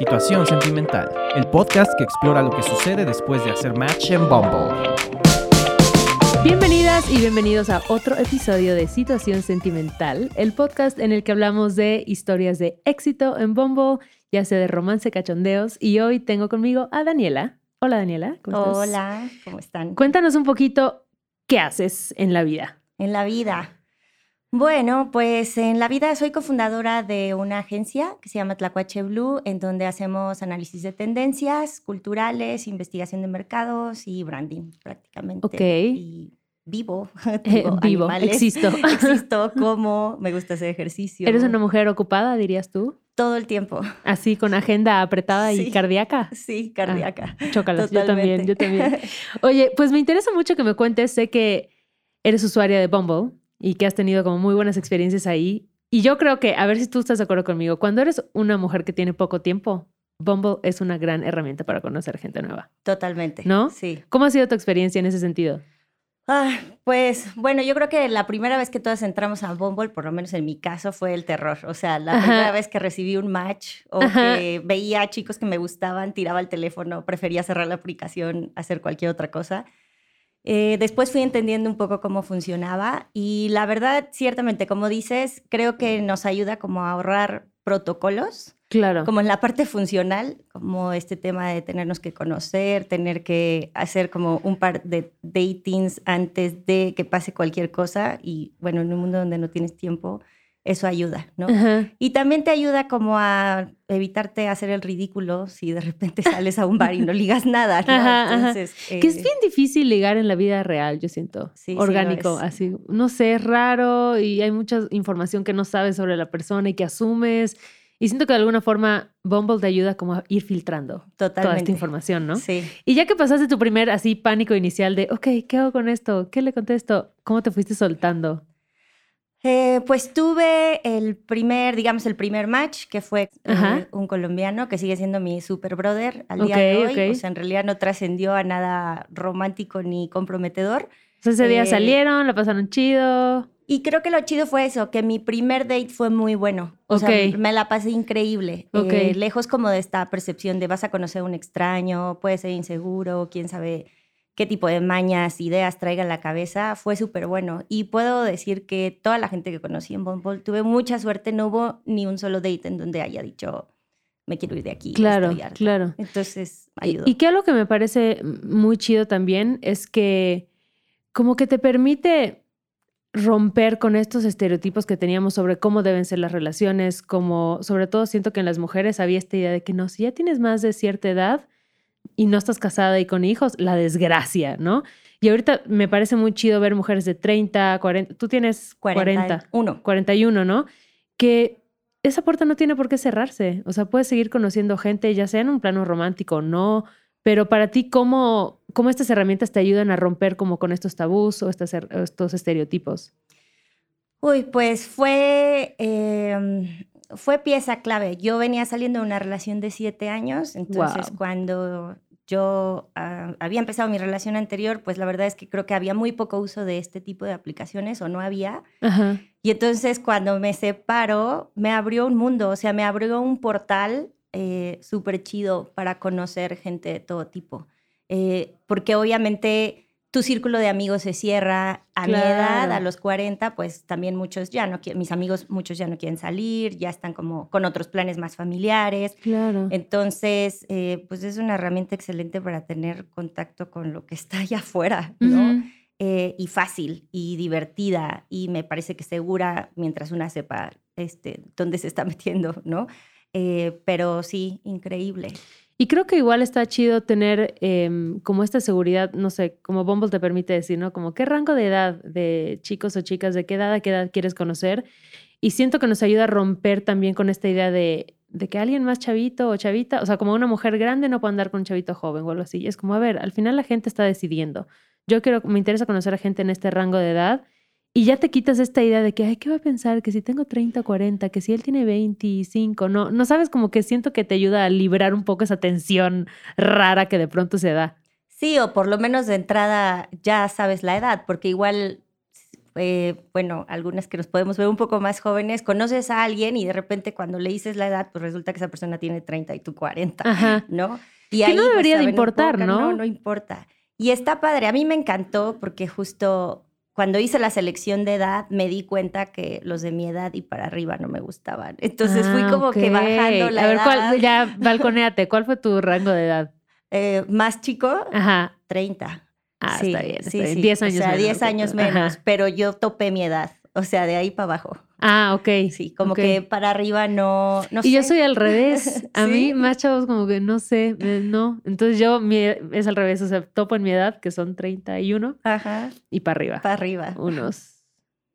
Situación Sentimental, el podcast que explora lo que sucede después de hacer match en Bumble. Bienvenidas y bienvenidos a otro episodio de Situación Sentimental, el podcast en el que hablamos de historias de éxito en Bumble, ya sea de romance, cachondeos, y hoy tengo conmigo a Daniela. Hola Daniela. ¿cómo estás? Hola, ¿cómo están? Cuéntanos un poquito qué haces en la vida. En la vida. Bueno, pues en la vida soy cofundadora de una agencia que se llama Tlacuache Blue, en donde hacemos análisis de tendencias culturales, investigación de mercados y branding prácticamente. Ok. Y vivo, Eh, vivo, animales. existo. Existo como, me gusta hacer ejercicio. ¿Eres una mujer ocupada, dirías tú? Todo el tiempo. Así con agenda apretada y cardíaca. Sí, cardíaca. Chócalas, yo también, yo también. Oye, pues me interesa mucho que me cuentes. Sé que eres usuaria de Bumble y que has tenido como muy buenas experiencias ahí. Y yo creo que, a ver si tú estás de acuerdo conmigo, cuando eres una mujer que tiene poco tiempo, Bumble es una gran herramienta para conocer gente nueva. Totalmente. ¿No? Sí. ¿Cómo ha sido tu experiencia en ese sentido? Ah, pues bueno, yo creo que la primera vez que todas entramos a Bumble, por lo menos en mi caso, fue el terror. O sea, la Ajá. primera vez que recibí un match o Ajá. que veía a chicos que me gustaban, tiraba el teléfono, prefería cerrar la aplicación, hacer cualquier otra cosa. Eh, después fui entendiendo un poco cómo funcionaba y la verdad, ciertamente, como dices, creo que nos ayuda como a ahorrar protocolos Claro. como en la parte funcional, como este tema de tenernos que conocer, tener que hacer como un par de datings antes de que pase cualquier cosa y bueno, en un mundo donde no tienes tiempo, eso ayuda, ¿no? Ajá. Y también te ayuda como a evitarte hacer el ridículo si de repente sales a un bar y no ligas nada, ¿no? Ajá, ajá. Entonces, Que es eh, bien difícil ligar en la vida real, yo siento. Sí, Orgánico, así. No sé, es raro y hay mucha información que no sabes sobre la persona y que asumes. Y siento que de alguna forma Bumble te ayuda como a ir filtrando toda esta información, ¿no? Sí. Y ya que pasaste tu primer así pánico inicial de, ok, ¿qué hago con esto? ¿Qué le contesto? ¿Cómo te fuiste soltando? Eh, pues tuve el primer, digamos, el primer match, que fue eh, un colombiano que sigue siendo mi super brother al día de hoy. ok. O sea, en realidad no trascendió a nada romántico ni comprometedor. O sea, ese día Eh, salieron, la pasaron chido. Y creo que lo chido fue eso, que mi primer date fue muy bueno. O Ok. sea, me la pasé increíble. Eh, lejos como de esta percepción de vas a conocer a un extraño, puede ser inseguro, quién sabe qué tipo de mañas, ideas traiga en la cabeza, fue súper bueno. Y puedo decir que toda la gente que conocí en Bumble, tuve mucha suerte, no hubo ni un solo date en donde haya dicho, me quiero ir de aquí. Claro, estoy harta". claro. Entonces, Y- ayudó. Y que algo que me parece muy chido también es que como que te permite romper con estos estereotipos que teníamos sobre cómo deben ser las relaciones, como sobre todo siento que en las mujeres había esta idea de que no, si ya tienes más de cierta edad y no estás casada y con hijos, la desgracia, ¿no? Y ahorita me parece muy chido ver mujeres de 30, 40, tú tienes 40, 41. 41, ¿no? Que esa puerta no tiene por qué cerrarse. O sea, puedes seguir conociendo gente, ya sea en un plano romántico o no. Pero para ti, ¿cómo, ¿cómo estas herramientas te ayudan a romper como con estos tabús o estas, estos estereotipos? Uy, pues fue, eh, fue pieza clave. Yo venía saliendo de una relación de siete años, entonces cuando yo ah, había empezado mi relación anterior, pues la verdad es que creo que había muy poco uso de este tipo de aplicaciones o no había. Ajá. Y entonces cuando me separo, me abrió un mundo, o sea, me abrió un portal eh, súper chido para conocer gente de todo tipo. Eh, porque obviamente tu círculo de amigos se cierra a mi edad, a los 40, pues también muchos ya no quieren, mis amigos muchos ya no quieren salir, ya están como con otros planes más familiares. Claro. Entonces, eh, pues es una herramienta excelente para tener contacto con lo que está allá afuera, ¿no? Eh, y fácil y divertida y me parece que segura mientras una sepa este, dónde se está metiendo, ¿no? Eh, pero sí, increíble. Y creo que igual está chido tener em, como esta seguridad, no sé, como Bumble te permite decir, ¿no? Como qué rango de edad de chicos o chicas, de qué edad a qué edad quieres conocer. Y siento que nos ayuda a romper también con esta idea de, de que alguien más chavito o chavita, o sea, como una mujer grande no puede andar con un chavito joven o algo así. Y es como, a ver, al final la gente está decidiendo. Yo quiero, me interesa conocer a gente en este rango de edad y ya te quitas esta idea de que, ay, ¿qué va a pensar? Que si tengo 30 o 40, que si él tiene 25, no, no sabes, como que siento que te ayuda a liberar un poco esa tensión rara que de pronto se da. Sí, o por lo menos de entrada ya sabes la edad, porque igual eh, bueno, algunas que nos podemos ver un poco más jóvenes, conoces a alguien y de repente cuando le dices la edad, pues resulta que esa persona tiene 30 y tú 40, Ajá. ¿no? Y Que ahí, no pues, debería de importar, poco, ¿no? No, no importa. Y está padre. A mí me encantó porque justo cuando hice la selección de edad me di cuenta que los de mi edad y para arriba no me gustaban. Entonces fui Ah, como que bajando la A ver, edad. ¿cuál, ya, balconéate. ¿Cuál fue tu rango de edad? Eh, más chico, Ajá. 30. Ah, Sí, está bien. Está sí, bien. sí. 10 años O sea, menos. 10 años Ajá. menos, pero yo topé mi edad. O sea, de ahí para abajo. Ah, ok. Sí, como que para arriba no, no y yo soy al revés. A ¿Sí? mí, más chavos, como que no sé, no. Entonces yo mi- es al revés. O sea, topo en mi edad, que son 31, Ajá, y para arriba. para arriba. Unos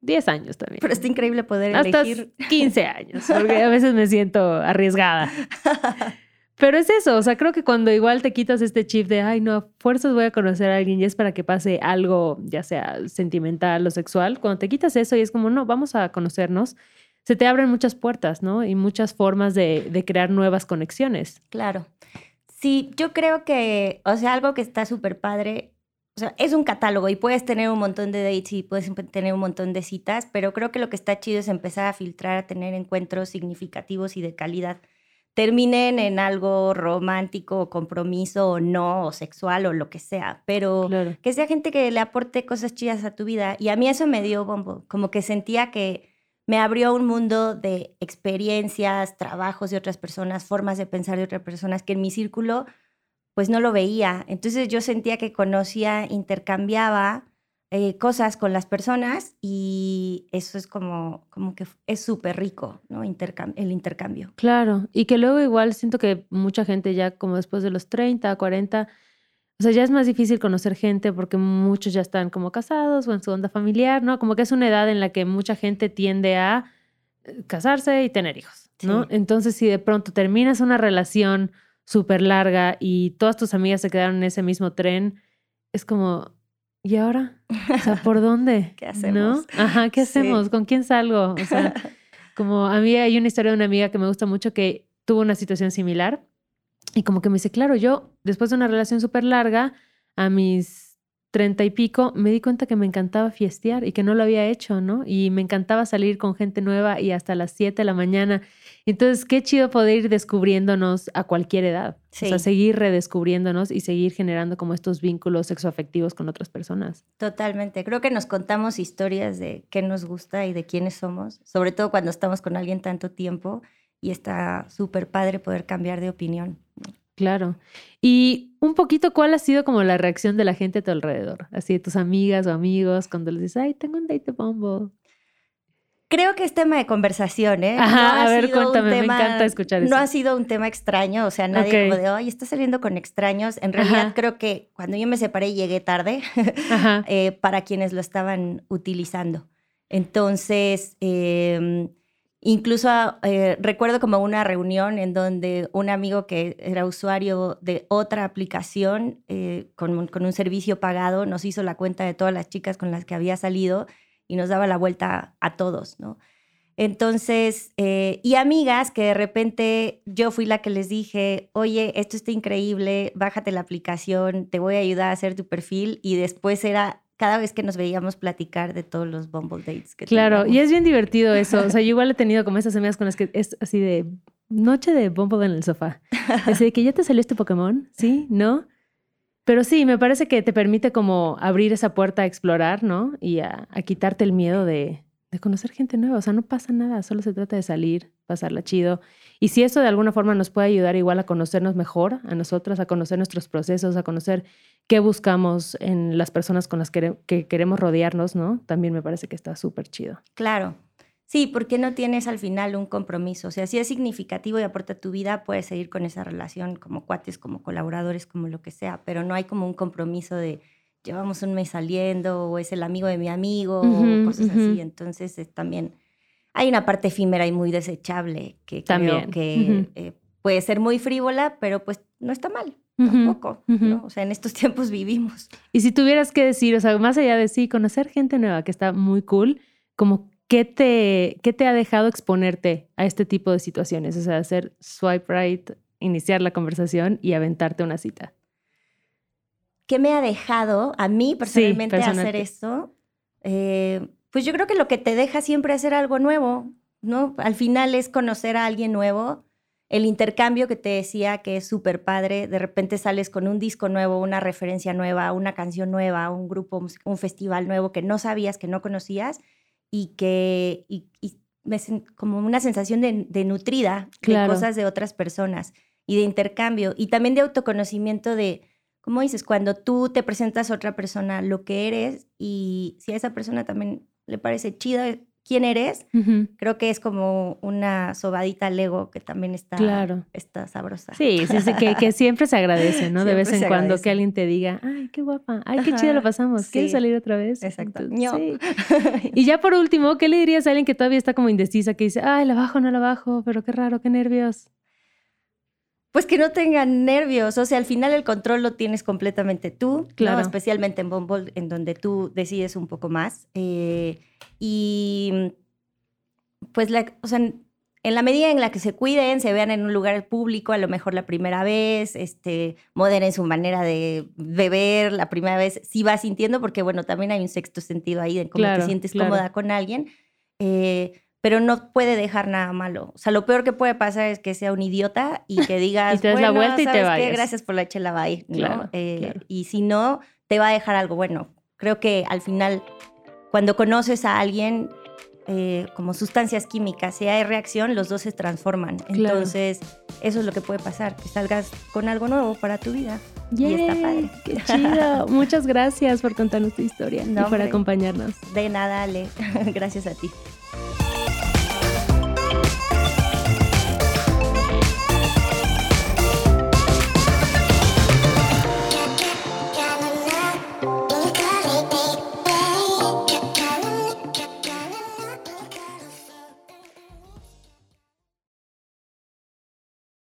10 años también. Pero está increíble poder Hasta elegir. 15 años, porque a veces me siento arriesgada. Pero es eso, o sea, creo que cuando igual te quitas este chip de, ay, no, a fuerzas voy a conocer a alguien y es para que pase algo, ya sea sentimental o sexual, cuando te quitas eso y es como, no, vamos a conocernos, se te abren muchas puertas, ¿no? Y muchas formas de, crear nuevas conexiones. Claro. Sí, yo creo que, o sea, algo que está súper padre, o sea, es un catálogo y puedes tener un montón de dates y puedes tener un montón de citas, pero creo que lo que está chido es empezar a filtrar, a tener encuentros significativos y de calidad. Terminen en algo romántico, o compromiso o no, o sexual o lo que sea, pero Claro. que sea gente que le aporte cosas chidas a tu vida. Y a mí eso me dio bombo, como que sentía que me abrió un mundo de experiencias, trabajos de otras personas, formas de pensar de otras personas que en mi círculo pues no lo veía. Entonces yo sentía que conocía, intercambiaba eh, cosas con las personas y eso es como, como que es súper rico, ¿no? Intercam- el intercambio. Claro, y que luego igual siento que mucha gente ya como después de los 30, 40, o sea, ya es más difícil conocer gente porque muchos ya están como casados o en su onda familiar, ¿no? Como que es una edad en la que mucha gente tiende a eh, casarse y tener hijos, ¿no? Sí. Entonces, si de pronto terminas una relación súper larga y todas tus amigas se quedaron en ese mismo tren, es como, ¿y ahora? O sea, ¿por dónde? ¿Qué ¿No? hacemos? Ajá, ¿qué Sí. hacemos? ¿Con quién salgo? O sea, como a mí hay una historia de una amiga que me gusta mucho que tuvo una situación similar y como que me dice, claro, yo después de una relación súper larga, a mis treinta y pico, me di cuenta que me encantaba fiestear y que no lo había hecho, ¿no? Y me encantaba salir con gente nueva y hasta las 7 de la mañana. Entonces, qué chido poder ir descubriéndonos a cualquier edad. O sea, seguir redescubriéndonos y seguir generando como estos vínculos sexoafectivos con otras personas. Totalmente. Creo que nos contamos historias de qué nos gusta y de quiénes somos, sobre todo cuando estamos con alguien tanto tiempo y está súper padre poder cambiar de opinión. Claro. Y un poquito, ¿cuál ha sido como la reacción de la gente a tu alrededor? Así de tus amigas o amigos cuando les dices, ay, tengo un date de Bumble. Creo que es tema de conversación, ¿eh? Ajá, ha a ver, cuéntame, me tema- encanta escuchar No eso. ha sido un tema extraño, o sea, nadie Ok. como de, ay, está saliendo con extraños. En realidad, Ajá. creo que cuando yo me separé llegué tarde eh, para quienes lo estaban utilizando. Entonces, eh, incluso eh, recuerdo como una reunión en donde un amigo que era usuario de otra aplicación eh, con, con un servicio pagado nos hizo la cuenta de todas las chicas con las que había salido y nos daba la vuelta a todos, ¿no? Entonces, eh, y amigas que de repente yo fui la que les dije, oye, esto está increíble, bájate la aplicación, te voy a ayudar a hacer tu perfil. Y después era cada vez que nos veíamos platicar de todos los Bumble Dates que Claro, y es bien divertido eso. O sea, yo igual he tenido como esas amigas con las que es así de noche de Bumble en el sofá. Así de que ya te salió este Pokémon, ¿sí? ¿No? Pero sí, me parece que te permite como abrir esa puerta a explorar, ¿no? Y a, quitarte el miedo de, de conocer gente nueva. O sea, no pasa nada, solo se trata de salir, pasarla chido. Y si eso de alguna forma nos puede ayudar igual a conocernos mejor, a nosotras, a conocer nuestros procesos, a conocer qué buscamos en las personas con las que, que queremos rodearnos, ¿no? También me parece que está súper chido. Claro. Sí, porque no tienes al final un compromiso. O sea, si es significativo y aporta a tu vida, puedes seguir con esa relación como cuates, como colaboradores, como lo que sea, pero no hay como un compromiso de llevamos un mes saliendo o es el amigo de mi amigo o cosas así. Entonces es también hay una parte efímera y muy desechable que También, creo que eh, puede ser muy frívola, pero pues no está mal tampoco. O sea, en estos tiempos vivimos. Y si tuvieras que decir, o sea, más allá de sí, conocer gente nueva que está muy cool, como qué te, qué te ha dejado exponerte a este tipo de situaciones? O sea, hacer swipe right, iniciar la conversación y aventarte una cita. ¿Qué me ha dejado a mí personalmente hacer personalmente. esto? Eh, pues yo creo que lo que te deja siempre hacer algo nuevo, ¿no? Al final es conocer a alguien nuevo. El intercambio que te decía que es súper padre, de repente sales con un disco nuevo, una referencia nueva, una canción nueva, un grupo, un festival nuevo que no sabías, que no conocías y que y, como una sensación de, nutrida de cosas de otras personas y de intercambio y también de autoconocimiento de, como dices, cuando tú te presentas a otra persona lo que eres y si a esa persona también le parece chido quién eres, creo que es como una sobadita al ego que también está, claro. está sabrosa. Sí, sí, sí que, siempre se agradece, ¿no? de vez en cuando que alguien te diga, ay, qué guapa, ay, qué chido lo pasamos, ¿quieres salir otra vez? Exacto. sí. y ya por último, ¿qué le dirías a alguien que todavía está como indecisa, que dice, ay, la bajo, no la bajo, pero qué raro, qué nervios? Pues que no tengan nervios. O sea, al final el control lo tienes completamente tú, claro. especialmente en Bumble, en donde tú decides un poco más. Eh, y pues, la, o sea, en la medida en la que se cuiden, se vean en un lugar público, a lo mejor la primera vez, este, moderen su manera de beber la primera vez, si vas sintiendo, porque bueno, también hay un sexto sentido ahí de cómo te sientes cómoda con alguien. Eh, pero no puede dejar nada malo. O sea, lo peor que puede pasar es que sea un idiota y que digas, y te des la vuelta y te vayas. Gracias por la chela, bye. Eh, y si no, te va a dejar algo bueno. Creo que al final, cuando conoces a alguien, eh, como sustancias químicas, si hay reacción, los dos se transforman. Entonces, eso es lo que puede pasar, que salgas con algo nuevo para tu vida. y está padre. Qué chido. Muchas gracias por contarnos tu historia y por acompañarnos. De nada, Ale. gracias a ti.